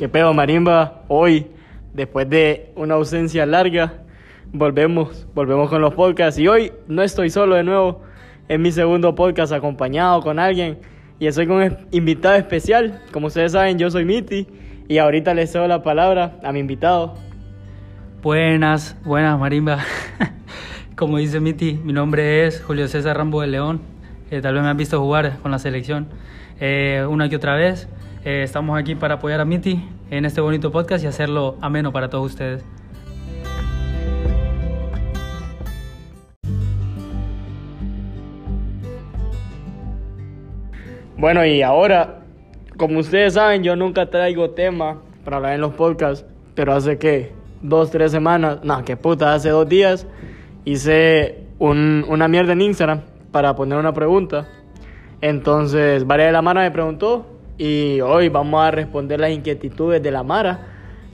¿Qué pedo, Marimba? Hoy, después de una ausencia larga, volvemos, volvemos con los podcasts. Y hoy no estoy solo de nuevo, es mi segundo podcast acompañado con alguien. Y estoy con un invitado especial. Como ustedes saben, yo soy Miti. Y ahorita les cedo la palabra a mi invitado. Buenas, buenas, Marimba. Como dice Miti, mi nombre es Julio César Rambo de León. Eh, tal vez me han visto jugar con la selección eh, una que otra vez. Eh, estamos aquí para apoyar a Miti en este bonito podcast y hacerlo ameno para todos ustedes. Bueno, y ahora, como ustedes saben, yo nunca traigo tema para hablar en los podcasts, pero hace que dos, tres semanas, no, que puta, hace dos días hice un, una mierda en Instagram para poner una pregunta. Entonces, Varia de la Mara me preguntó y hoy vamos a responder las inquietudes de la Mara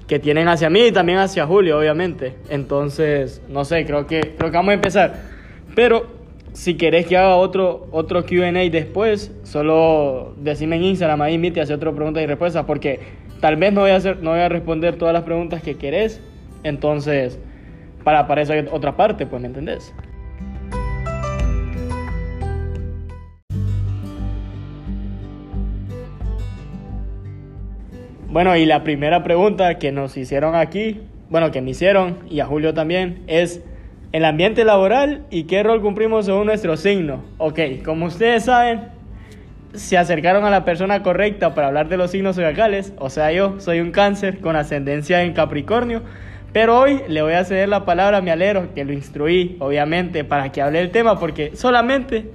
que tienen hacia mí y también hacia Julio, obviamente. Entonces, no sé, creo que, creo que vamos a empezar. Pero si querés que haga otro, otro QA después, solo decime en Instagram ahí, Miti, hacer otra pregunta y respuesta, porque tal vez no voy a, hacer, no voy a responder todas las preguntas que querés. Entonces, para, para eso hay otra parte, pues, ¿me entendés? Bueno, y la primera pregunta que nos hicieron aquí, bueno, que me hicieron y a Julio también, es el ambiente laboral y qué rol cumplimos según nuestro signo. Ok, como ustedes saben, se acercaron a la persona correcta para hablar de los signos zodiacales, o sea, yo soy un cáncer con ascendencia en Capricornio, pero hoy le voy a ceder la palabra a mi alero, que lo instruí, obviamente, para que hable el tema, porque solamente,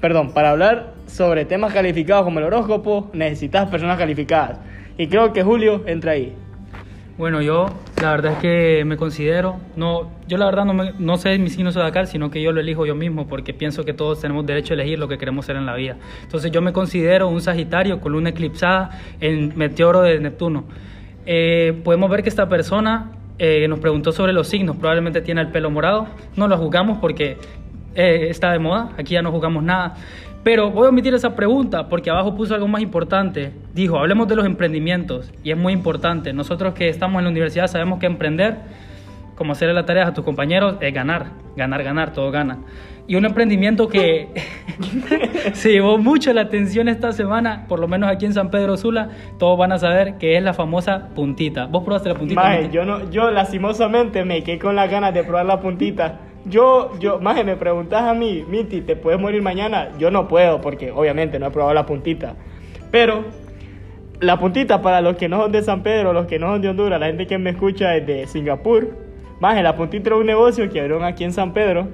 perdón, para hablar sobre temas calificados como el horóscopo, necesitas personas calificadas. Y creo que Julio entra ahí. Bueno, yo la verdad es que me considero, no, yo la verdad no, me, no sé mi signo zodiacal, sino que yo lo elijo yo mismo porque pienso que todos tenemos derecho a elegir lo que queremos ser en la vida. Entonces yo me considero un Sagitario con luna eclipsada en meteoro de Neptuno. Eh, podemos ver que esta persona eh, nos preguntó sobre los signos, probablemente tiene el pelo morado, no lo juzgamos porque eh, está de moda, aquí ya no jugamos nada. Pero voy a omitir esa pregunta porque abajo puso algo más importante. Dijo, hablemos de los emprendimientos y es muy importante. Nosotros que estamos en la universidad sabemos que emprender, como hacerle las tareas a tus compañeros, es ganar, ganar, ganar, todo gana. Y un emprendimiento que se llevó mucho la atención esta semana, por lo menos aquí en San Pedro Sula, todos van a saber que es la famosa puntita. ¿Vos probaste la puntita? Maje, yo, no, yo lastimosamente me quedé con las ganas de probar la puntita. Yo, yo, Maje, me preguntas a mí, Miti, ¿te puedes morir mañana? Yo no puedo, porque obviamente no he probado la puntita. Pero, la puntita, para los que no son de San Pedro, los que no son de Honduras, la gente que me escucha es de Singapur. Maje, la puntita era un negocio que abrieron aquí en San Pedro,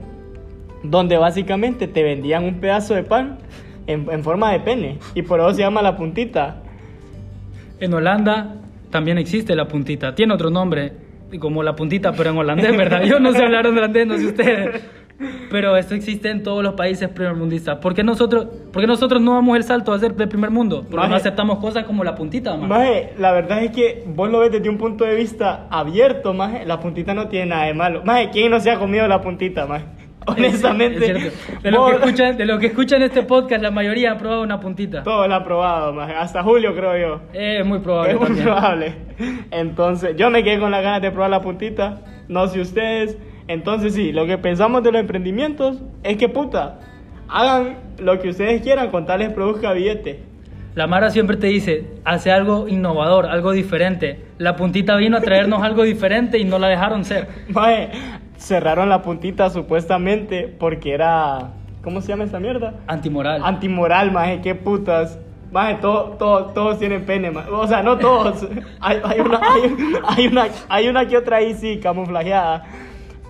donde básicamente te vendían un pedazo de pan en, en forma de pene. Y por eso se llama la puntita. En Holanda también existe la puntita. Tiene otro nombre, como la puntita, pero en holandés, ¿verdad? Yo no sé hablar holandés, no sé ustedes. Pero esto existe en todos los países primermundistas. ¿Por qué nosotros, por qué nosotros no damos el salto a ser de primer mundo? Porque Maje. no aceptamos cosas como la puntita, man. Maje, la verdad es que vos lo ves desde un punto de vista abierto, maje. La puntita no tiene nada de malo. Maje, ¿quién no se ha comido la puntita, maje? Honestamente. Es. De lo, que escuchan, de lo que escuchan este podcast, la mayoría han probado una puntita. Todo lo ha probado. Hasta Julio, creo yo. Es muy probable. Es muy también. probable. Entonces, yo me quedé con las ganas de probar la puntita. No sé ustedes. Entonces, sí, lo que pensamos de los emprendimientos es que, puta, hagan lo que ustedes quieran con tal les produzca billete. La Mara siempre te dice, hace algo innovador, algo diferente. La puntita vino a traernos algo diferente y no la dejaron ser. Maje, cerraron la puntita supuestamente porque era. ¿Cómo se llama esa mierda? Antimoral. Antimoral, maje, qué putas. Maje, todo, todo- todos tienen pene, maje. O sea, no todos. hay, hay una, hay, hay una, hay una que otra ahí sí, camuflajeada.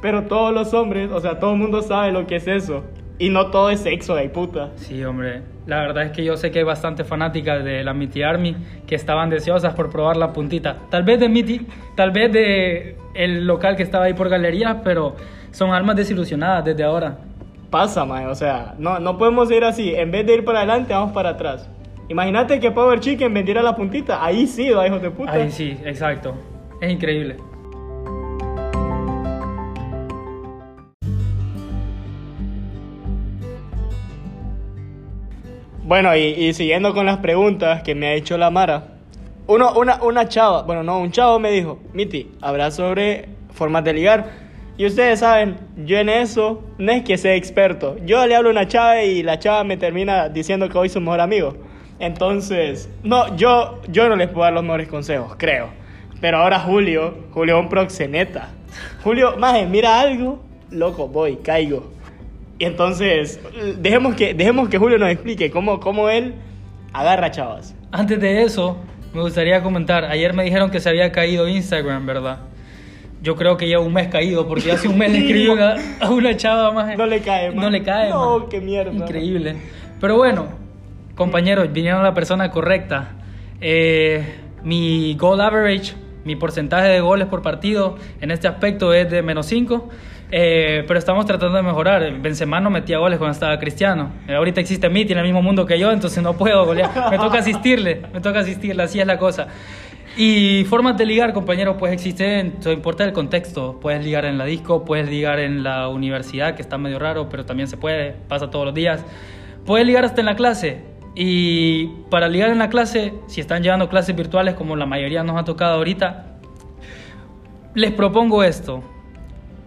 Pero todos los hombres, o sea, todo el mundo sabe lo que es eso. Y no todo es sexo, de puta. Sí, hombre. La verdad es que yo sé que hay bastantes fanáticas de la Mitty Army que estaban deseosas por probar la puntita. Tal vez de Mitty, tal vez de el local que estaba ahí por galerías, pero son almas desilusionadas desde ahora. Pasa, maje, o sea, no, no podemos ir así. En vez de ir para adelante, vamos para atrás. Imagínate que Power Chicken vendiera la puntita. Ahí sí, va, hijos de puta. Ahí sí, exacto. Es increíble. Bueno, y, siguiendo con las preguntas que me ha hecho la Mara, uno, una, una chava, bueno, no, un chavo me dijo, Miti, habla sobre formas de ligar. Y ustedes saben, yo en eso no es que sea experto. Yo le hablo a una chava y la chava me termina diciendo que hoy su mejor amigo. Entonces, no, yo, yo no les puedo dar los mejores consejos, creo. Pero ahora Julio, Julio es un proxeneta. Julio, maje, mira algo, loco, voy, caigo. Entonces, dejemos que, dejemos que Julio nos explique cómo, cómo él agarra chavas. Antes de eso, me gustaría comentar, ayer me dijeron que se había caído Instagram, ¿verdad? Yo creo que lleva un mes caído, porque hace un mes le escribió a, a una chava más. No le cae, No le cae, No, man. qué mierda. Increíble. Pero bueno, compañeros, vinieron la persona correcta. Eh, mi goal average, mi porcentaje de goles por partido en este aspecto es de menos 5. Pero estamos tratando de mejorar. Benzema no metía goles cuando estaba Cristiano. Eh, ahorita existe Miti en el mismo mundo que yo, entonces no puedo golear. Me toca asistirle, me toca asistirle, así es la cosa. Y formas de ligar, compañero, pues existen, no importa el contexto. Puedes ligar en la disco, puedes ligar en la universidad, que está medio raro, pero también se puede, pasa todos los días. Puedes ligar hasta en la clase. Y para ligar en la clase, si están llevando clases virtuales, como la mayoría nos ha tocado ahorita, les propongo esto.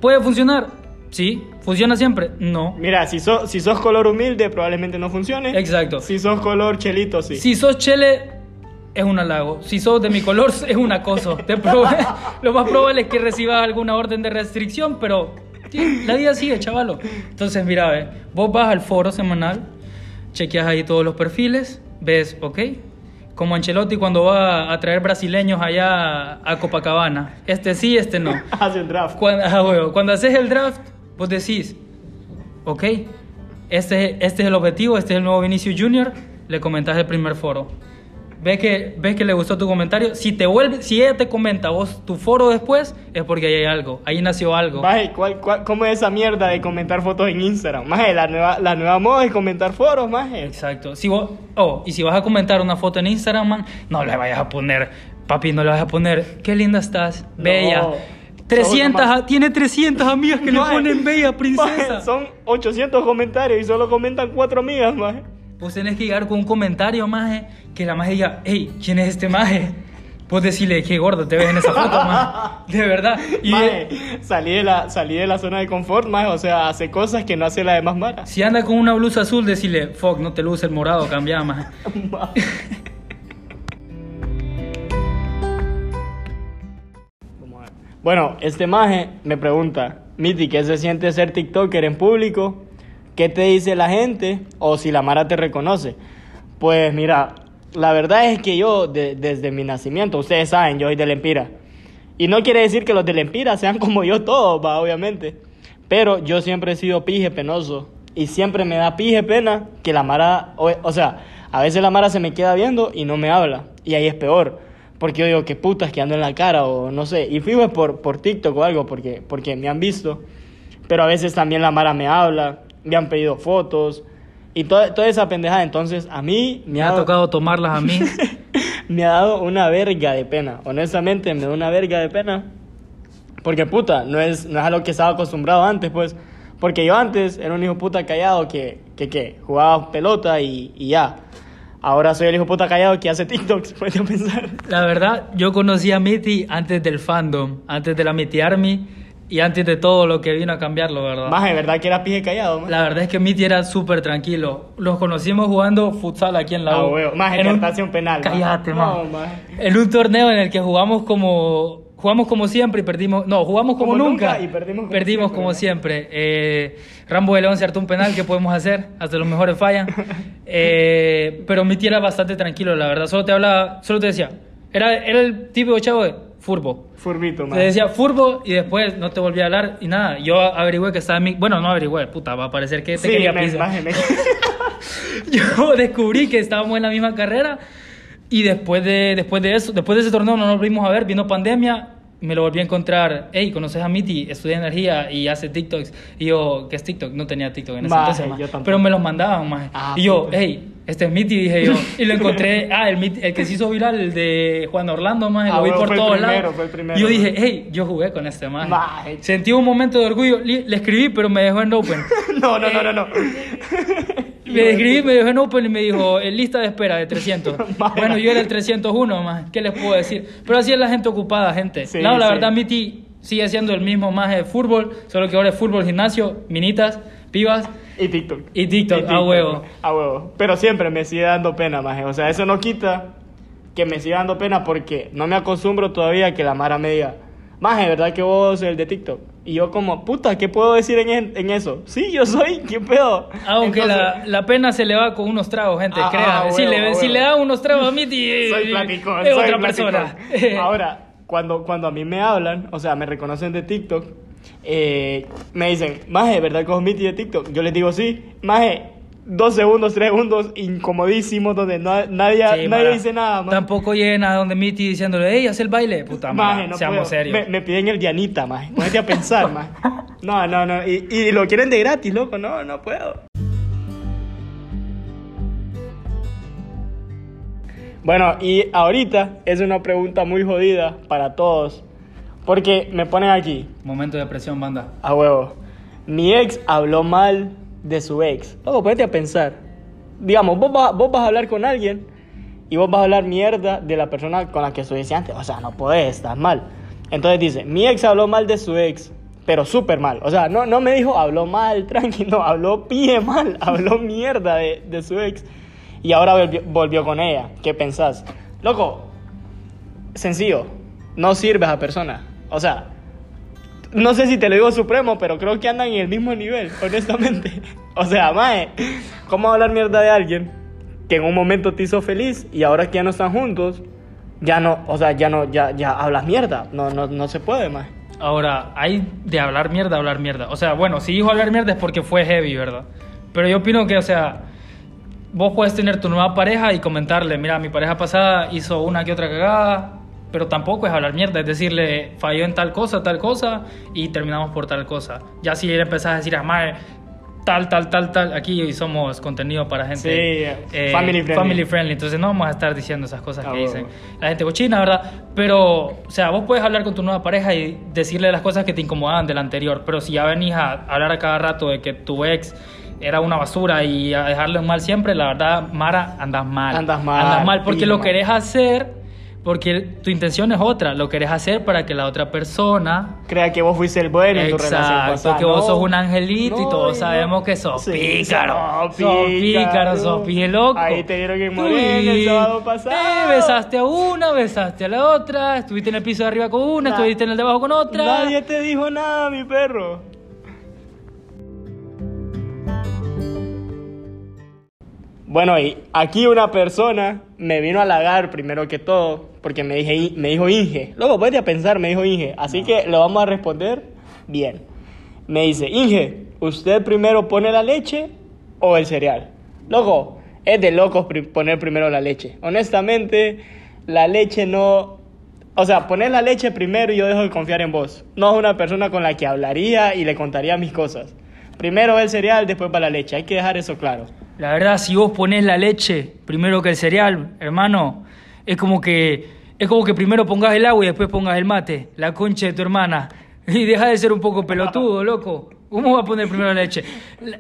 ¿Puede funcionar? Sí. ¿Funciona siempre? No. Mira, si, sos si sos color humilde, probablemente no funcione. Exacto. Si sos color chelito, sí. Si sos chele, es un halago. Si sos de mi color, es un acoso. Te Lo más probable es que recibas alguna orden de restricción, pero sí, la vida sigue, chavalo. Entonces, mira, ve, vos vas al foro semanal, chequeas ahí todos los perfiles, ves, ok, como Ancelotti cuando va a traer brasileños allá a Copacabana. Este sí, este no. Hace un draft. Cuando, ah, haces el draft, vos decís, ok, este, este es el objetivo, este es el nuevo Vinicius Junior, le comentas el primer foro. Ves que, ves que le gustó tu comentario. Si te vuelve, si ella te comenta vos tu foro después, es porque ahí hay algo, ahí nació algo. Maje, ¿cuál, cuál, cómo es esa mierda de comentar fotos en Instagram? Maje, la nueva, la nueva moda es comentar foros, maje. Exacto. Si vos, oh, y si vas a comentar una foto en Instagram, man, no le vayas a poner, papi, no le vas a poner, qué linda estás, bella. No. 300, Solo a- tiene 300 amigas que Maje, le ponen bella, princesa. maje, son 800 comentarios y solo comentan 4 amigas, maje. Vos tenés que llegar con un comentario, maje, que la maje diga, hey, ¿quién es este maje? Vos decirle, qué gordo te ves en esa foto, maje. De verdad. Y Maje, salí de, la, salí de la zona de confort, maje. O sea, hace cosas que no hace la demás Mara. si anda con una blusa azul, decirle, fuck, no te luce el morado, cambia, maje. Bueno, este maje me pregunta, Miti, ¿qué se siente ser TikToker en público? ¿Qué te dice la gente? O si la Mara te reconoce. Pues mira, la verdad es que yo de- desde mi nacimiento, ustedes saben, yo soy del Empira. Y no quiere decir que los del Empira sean como yo todos, va, obviamente. Pero yo siempre he sido pije penoso. Y siempre me da pije pena que la Mara, o, sea, a veces la Mara se me queda viendo y no me habla. Y ahí es peor. Porque yo digo, qué putas que ando en la cara o no sé. Y fijo por, por TikTok o algo, porque, porque me han visto. Pero a veces también la Mara me habla, me han pedido fotos y toda, toda esa pendejada. Entonces a mí me, Me ha dado- tocado tomarlas a mí. me ha dado una verga de pena. Honestamente, me da una verga de pena. Porque puta, no es, no es a lo que estaba acostumbrado antes, pues. Porque yo antes era un hijo puta callado que, que, que jugaba pelota y, y ya. Ahora soy el hijo puta callado que hace TikToks, puedes pensar. La verdad, yo conocí a Mitty antes del fandom, antes de la Mitty Army y antes de todo lo que vino a cambiarlo, ¿verdad? Más de verdad que era pije callado, más. La verdad es que Mitty era súper tranquilo. Los conocimos jugando futsal aquí en la Ah, U. huevo. Más En en un penal. Cállate, No, man. más. En un torneo en el que jugamos como jugamos como siempre y perdimos, no, jugamos como, Como nunca, nunca y perdimos como perdimos siempre, como ¿no? siempre. Eh, Rambo de León se hartó un penal que podemos hacer, hasta los mejores fallan. Eh, pero Mitty era bastante tranquilo, la verdad. Solo te hablaba, solo te decía, era, era el típico chavo de furbo. Furbito, más. Te decía furbo y después no te volví a hablar y nada. Yo averigüé que estaba en mi... Bueno, no averigüé, puta, va a parecer que te Sí, quería me- Yo descubrí que estábamos en la misma carrera y después de, después de eso, después de ese torneo no nos volvimos a ver, vino pandemia, me lo volví a encontrar, hey, ¿conoces a Miti? Estudia energía y hace TikToks. Y yo, ¿qué es TikTok? No tenía TikTok en ese Maje, entonces, yo pero me los mandaban, más. Ah, y yo, hey, este es Miti, dije yo. Y lo encontré, ah, el, el que se hizo viral, el de Juan Orlando, más, Ah, lo vi bueno, por fue el todos primero, lados. fue el primero, y yo dije, hey, yo jugué con este. Maje. Sentí un momento de orgullo, le escribí, pero me dejó en open. no, no, no, no, no. Me escribí, me dijo en Open y me dijo, en lista de espera de 300. bueno, yo era el 301 más, ¿qué les puedo decir? Pero así es la gente ocupada, gente. Sí, no, la sí. verdad, Miti sigue siendo el mismo más de fútbol, solo que ahora es fútbol, gimnasio, minitas, pibas. Y TikTok. Y TikTok, a huevo. A huevo. Pero siempre me sigue dando pena, maje. O sea, eso no quita que me siga dando pena porque no me acostumbro todavía a que la Mara me diga, maje, ¿verdad que vos el de TikTok? Y yo como, puta, ¿qué puedo decir en, en- eso? Sí, yo soy, ¿qué pedo? Aunque Entonces, la, la pena se le va con unos tragos, gente, Ah, crea. ah, si, huevo, le, huevo. si le da unos tragos a Miti, eh, soy platicón, es soy otra platicón. persona. Ahora, cuando, cuando a mí me hablan, o sea, me reconocen de TikTok, eh, me dicen, Maje, ¿verdad que vos Miti de TikTok? Yo les digo, sí, Maje, dos segundos, tres segundos, incomodísimos, donde no- nadie, Sí, nadie Mara. dice nada, maje. Tampoco llena donde Miti diciéndole, hey, haz el baile. Puta madre, Maje, no seamos puedo. serios. Me, me piden el Dianita, maje. Ponete a pensar, maje. No, no, no. Y, y lo quieren de gratis, loco. No, no puedo. Bueno, y ahorita es una pregunta muy jodida para todos. Porque me ponen aquí, Momento de presión, banda. a huevo. Mi ex habló mal de su ex. Loco, ponete a pensar. Digamos, vos vas, vos vas a hablar con alguien y vos vas a hablar mierda de la persona con la que estuviste antes. O sea, no podés, estás mal. Entonces dice, mi ex habló mal de su ex, pero súper mal. O sea, no, no me dijo habló mal, tranqui, no, habló pie mal, habló mierda de, de su ex. Y ahora volvió, volvió con ella. ¿Qué pensás? Loco, sencillo, no sirve a esa persona. O sea, no sé si te lo digo supremo, pero creo que andan en el mismo nivel, honestamente. O sea, mae, ¿cómo hablar mierda de alguien que en un momento te hizo feliz y ahora que ya no están juntos, ya no, o sea, ya no, ya, ya hablas mierda? No, no, no se puede, mae. Ahora, hay de hablar mierda, hablar mierda. O sea, bueno, si dijo hablar mierda es porque fue heavy, ¿verdad? Pero yo opino que, o sea, vos puedes tener tu nueva pareja y comentarle, mira, mi pareja pasada hizo una que otra cagada, pero tampoco es hablar mierda, es decirle, falló en tal cosa, tal cosa, y terminamos por tal cosa. Ya si le empezás a decir, ah, tal, tal, tal, tal, aquí somos contenido para gente Sí, family friendly. family friendly, entonces no vamos a estar diciendo esas cosas Ah, que dicen la gente cochina, ¿verdad? Pero, o sea, vos puedes hablar con tu nueva pareja y decirle las cosas que te incomodaban del anterior, pero si ya venís a hablar a cada rato de que tu ex era una basura y a dejarle un mal siempre, la verdad, Mara, andas mal. Andas mal, Andas mal porque lo querés hacer, porque tu intención es otra, lo querés hacer para que la otra persona Crea que vos fuiste el bueno en tu relación Exacto, pasada. que vos sos un angelito y no, todos y sabemos no. que sos Sí, pícaro. sos pícaro, sos loco. Ahí te dieron en Morena el sábado pasado. Besaste a una, besaste a la otra, estuviste en el piso de arriba con una, Na- estuviste en el de abajo con otra. Nadie te dijo nada, mi perro. Bueno, y aquí una persona me vino a halagar primero que todo, porque me, dije, me dijo Inge. Luego, vete a pensar, me dijo Inge. Así que lo vamos a responder bien. Me dice, Inge, ¿usted primero pone la leche o el cereal? Loco, es de locos poner primero la leche. Honestamente, la leche no... O sea, poner la leche primero y yo dejo de confiar en vos. No es una persona con la que hablaría y le contaría mis cosas. Primero el cereal, después va la leche. Hay que dejar eso claro. La verdad, si vos pones la leche primero que el cereal, hermano, es como que es como que primero pongas el agua y después pongas el mate, la concha de tu hermana. Y deja de ser un poco pelotudo, loco. ¿Cómo va a poner primero la leche?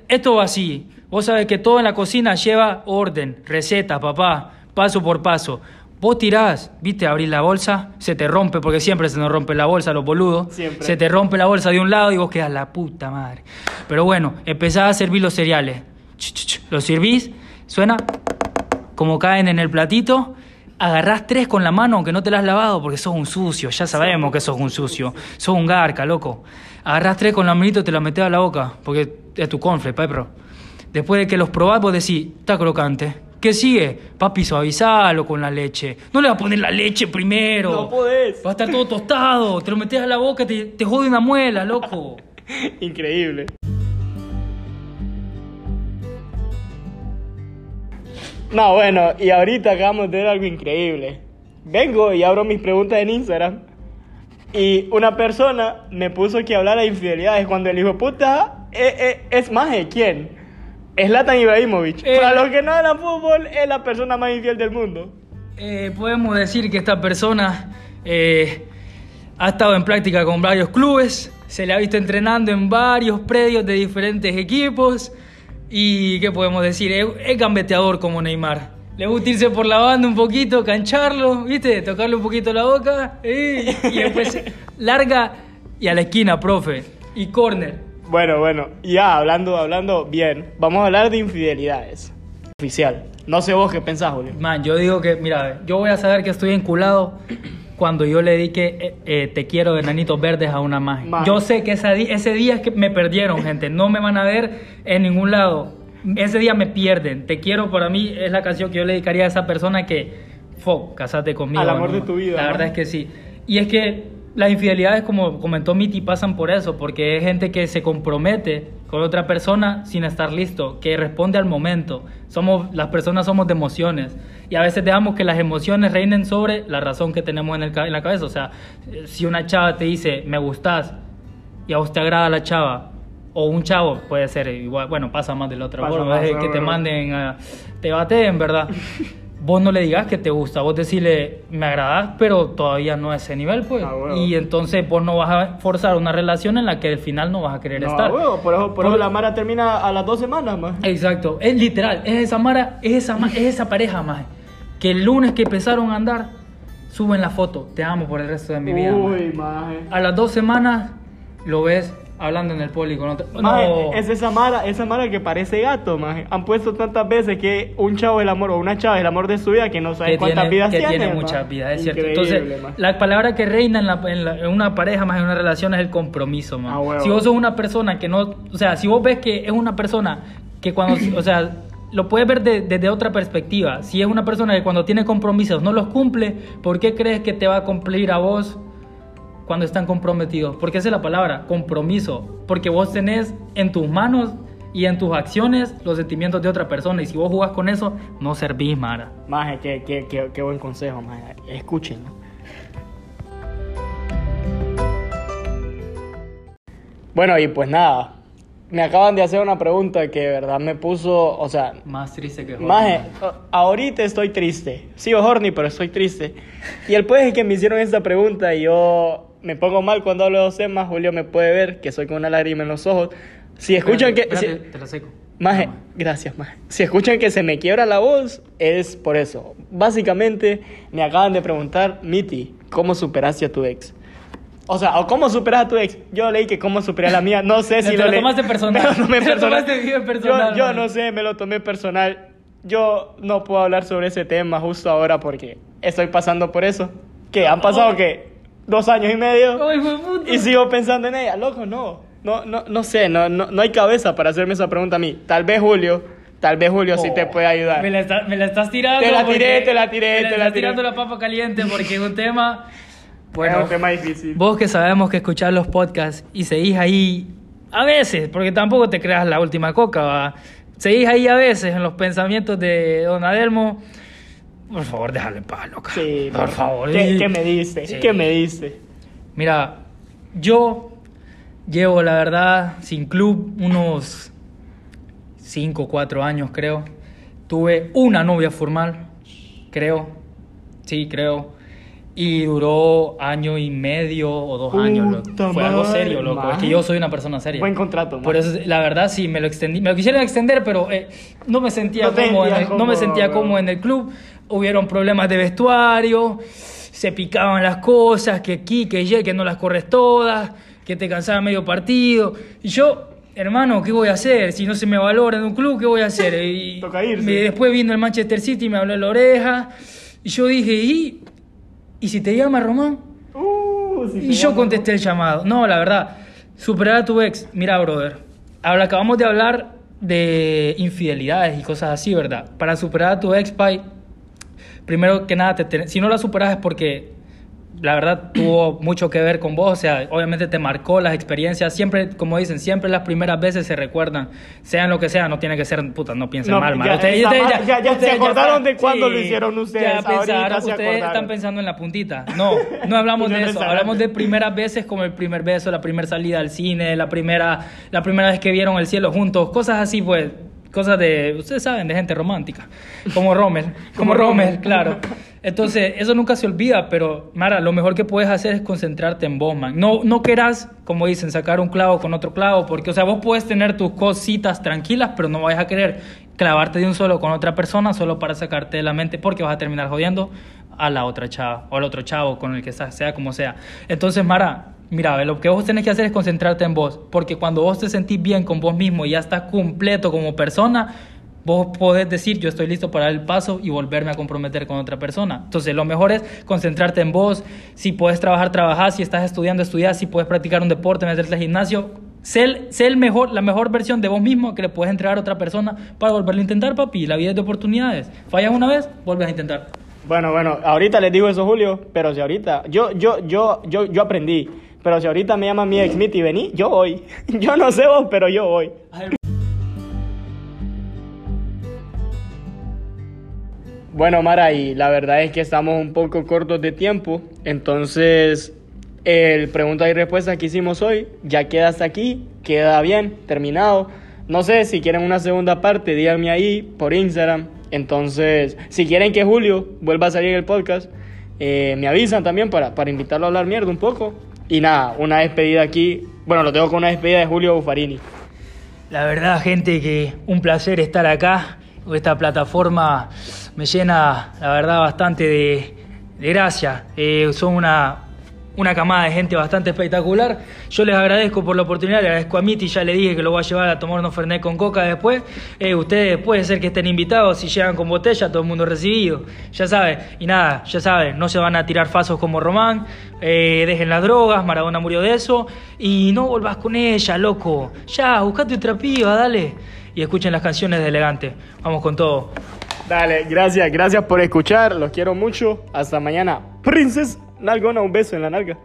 Esto va así. Vos sabés que todo en la cocina lleva orden, receta, papá, paso por paso. Vos tirás, viste, abrís la bolsa, se te rompe, porque siempre se nos rompe la bolsa, los boludos. Siempre. Se te rompe la bolsa de un lado y vos quedas la puta madre. Pero bueno, empezás a servir los cereales. Los servís, suena como caen en el platito. Agarrás tres con la mano aunque no te las has lavado porque sos un sucio, ya sabemos que sos un sucio. Sos un garca, loco. Agarrás tres con la manito y te la metés a la boca porque es tu confle, perro. Después de que los probás, vos decís, está crocante. ¿Qué sigue? Papi, suavizalo con la leche. No le vas a poner la leche primero. No podés. Va a estar todo tostado. Te lo metes a la boca, te, te jode una muela, loco. Increíble. No, bueno, y ahorita acabamos de ver algo increíble. Vengo y abro mis preguntas en Instagram. Y una persona me puso que hablara de infidelidades cuando el hijo puta eh, eh, es más de quién. Es Latan Ibrahimovic. Eh. Para los que no hablan fútbol, es la persona más infiel del mundo. Eh, podemos decir que esta persona eh, ha estado en práctica con varios clubes, se le ha visto entrenando en varios predios de diferentes equipos Y ¿qué podemos decir? Es, es gambeteador como Neymar. Le gusta irse por la banda un poquito, cancharlo, ¿viste? Tocarle un poquito la boca eh, y después larga y a la esquina, profe. Y corner. Bueno, bueno, ya hablando, hablando bien, vamos a hablar de infidelidades. Oficial. No sé vos qué pensás, Julio. Man, yo digo que, mira, yo voy a saber que estoy enculado cuando yo le dedique eh, eh, Te quiero de Nanitos Verdes a una magia. Yo sé que esa ese día es que me perdieron, gente. No me van a ver en ningún lado. Ese día me pierden. Te quiero para mí es la canción que yo le dedicaría a esa persona que, fuck, casate conmigo. Al amor ¿no? de tu vida, La ¿no? verdad es que sí. Y es que las infidelidades, como comentó Miti, pasan por eso, porque es gente que se compromete con otra persona sin estar listo, que responde al momento. Somos, las personas somos de emociones y a veces dejamos que las emociones reinen sobre la razón que tenemos en, el en la cabeza. O sea, eh, si una chava te dice, me gustas, y a te agrada la chava, o un chavo, puede ser igual, bueno, pasa más de la otra Pasa forma, es ¿no? que te manden, a- te baten, ¿verdad? vos no le digas que te gusta, vos decirle, me agradas, pero todavía no a ese nivel, pues. Ah, y entonces vos no vas a forzar una relación en la que al final no vas a querer No, estar. huevo, por eso, por Por- eso la Mara termina a las dos semanas, más. Exacto, es literal, es esa mara, es esa, es esa pareja más que el lunes que empezaron a andar suben la foto, te amo por el resto de mi vida. Uy, maje. A las dos semanas lo ves hablando en el. Maje, No. es esa Mara, esa Mara que parece gato, maje. Han puesto tantas veces que un chavo el amor o una chava el amor de su vida que no sabe que cuántas tiene, vidas que tiene. tiene muchas vidas, es cierto. Entonces, maje. la palabra que reina en, la- en la- en una pareja más en una relación es el compromiso. Ah. Si vos sos una persona que no, o sea, si vos ves que es una persona que cuando, o sea, lo puedes ver de- desde otra perspectiva. Si es una persona que cuando tiene compromisos no los cumple, ¿por qué crees que te va a cumplir a vos cuando están comprometidos? Porque esa es la palabra, compromiso. Porque vos tenés en tus manos y en tus acciones los sentimientos de otra persona. Y si vos jugás con eso, no servís, Mara. Maje, qué, qué, qué, qué buen consejo, maje. Escúchenlo. Bueno, y pues nada. Me acaban de hacer una pregunta que de verdad me puso, o sea, Más triste que joder. Maje, ahorita estoy triste. Sigo horny, pero estoy triste. Y el pues es que me hicieron esta pregunta y yo me pongo mal cuando hablo de los temas. Julio me puede ver que soy con una lágrima en los ojos. Si escuchan que... Espérate, si- espérate, te la seco. Maje, Toma. gracias, Maje. Si escuchan que se me quiebra la voz, es por eso. Básicamente, me acaban de preguntar, Miti, ¿cómo superaste a tu ex? O sea, o cómo superas a tu ex. Yo leí que cómo superé a la mía. No sé Te si lo leí- tomaste personal. Me lo tomé Te lo tomaste bien personal, Yo, yo no sé, me lo tomé personal. Yo no puedo hablar sobre ese tema justo ahora porque estoy pasando por eso. Que han pasado, que Dos años y medio. Ay, puta. Y sigo pensando en ella, loco, no. No, no, no sé, no, no, no hay cabeza para hacerme esa pregunta a mí. Tal vez Julio, tal vez Julio sí te puede ayudar. Oh, Me la, está- me la estás tirando. Te la tiré, te la tiré, me la te la estás tiré. tirando la papa caliente porque es un tema. Bueno, es un tema difícil. vos que sabemos que escuchar los podcasts y seguís ahí a veces, porque tampoco te creas la última coca, ¿va? seguís ahí a veces en los pensamientos de Don Adelmo. Por favor, déjale en paz, loca. Sí, por favor. ¿Qué, qué me diste? Sí. ¿Qué me diste? Mira, yo llevo, la verdad, sin club unos 5 o 4 años, creo. Tuve una novia formal, creo. Sí, creo. Y duró año y medio o dos años. loco. Puta Fue algo serio, loco. Es man. que yo soy una persona seria. Buen contrato, man. Por eso, la verdad, sí, me lo extendí. Me lo quisieron extender, pero eh, no me sentía No cómodo. en el- no me sentía bro. cómodo en el club. Hubieron problemas de vestuario, se picaban las cosas, que aquí, que allá, que no las corres todas, que te cansaba medio partido. Y yo, hermano, ¿qué voy a hacer? Si no se me valora en un club, ¿qué voy a hacer? Y Toca irse. me- después vino el Manchester City y me habló en la oreja. Y yo dije, ¿y, ¿y si te llama Román? Uh, si Y yo llamo- contesté el llamado. No, la verdad, superar a tu ex. Mira, brother, habla, acabamos de hablar de infidelidades y cosas así, ¿verdad? Para superar a tu ex, pai, primero que nada, te ten- si no la superas es porque la verdad tuvo mucho que ver con vos, o sea, obviamente te marcó las experiencias, siempre, como dicen, siempre las primeras veces se recuerdan, sean lo que sea, no tiene que ser, puta, no piensen No, mal, man. ya- Ustedes- ustedes ya- ya se acordaron de cuándo lo hicieron ustedes, Ya ahorita pensaron, se ustedes acordaron. están pensando en la puntita. No, no hablamos de eso, hablamos de primeras veces como el primer beso, la primera salida al cine, la primera, la primera vez que vieron el cielo juntos, cosas así, pues, cosas de, ustedes saben, de gente romántica, como Rommel, como Como Rommel, Rommel. claro. Entonces, eso nunca se olvida, pero Mara, lo mejor que puedes hacer es concentrarte en vos, man. No, no querás, como dicen, sacar un clavo con otro clavo, porque, o sea, vos puedes tener tus cositas tranquilas, pero no vayas a querer clavarte de un solo con otra persona solo para sacarte de la mente, porque vas a terminar jodiendo a la otra chava o al otro chavo con el que sea, sea como sea. Entonces, Mara, mira, lo que vos tenés que hacer es concentrarte en vos, porque cuando vos te sentís bien con vos mismo y ya estás completo como persona, vos podés decir, yo estoy listo para dar el paso y volverme a comprometer con otra persona. Entonces, lo mejor es concentrarte en vos. Si puedes trabajar, trabajar. Si estás estudiando, estudiar. Si puedes practicar un deporte, meterte al gimnasio. Sé, sé el mejor, la mejor versión de vos mismo que le puedes entregar a otra persona para volverlo a intentar, papi. La vida es de oportunidades. Fallas una vez, vuelves a intentar. Bueno, bueno, ahorita les digo eso, Julio, pero si ahorita, yo, yo, yo, yo, yo aprendí, pero si ahorita me llama mi ex Mitty, vení, yo voy. Yo no sé vos, pero yo voy. Bueno, Mara, y la verdad es que estamos un poco cortos de tiempo, entonces el pregunta y respuesta que hicimos hoy ya queda hasta aquí, queda bien, terminado. No sé si quieren una segunda parte, díganme ahí por Instagram. Entonces, si quieren que Julio vuelva a salir el podcast, eh, me avisan también para, para invitarlo a hablar mierda un poco. Y nada, una despedida aquí. Bueno, lo tengo con una despedida de Julio Buffarini. La verdad, gente, que un placer estar acá. Esta plataforma me llena, la verdad, bastante de, de gracia. Eh, son una, una camada de gente bastante espectacular. Yo les agradezco por la oportunidad, le agradezco a Miti, ya le dije que lo voy a llevar a tomar unos Fernet con coca después. Eh, ustedes puede ser que estén invitados, si llegan con botella, todo el mundo recibido. Ya saben, y nada, ya saben, no se van a tirar fasos como Román, eh, dejen las drogas, Maradona murió de eso, y no volvás con ella, loco. Ya, buscate otra piba, dale. Y escuchen las canciones de Elegante. Vamos con todo. Dale, gracias, gracias por escuchar, los quiero mucho. Hasta mañana. Princess Nalgona, un beso en la nalga.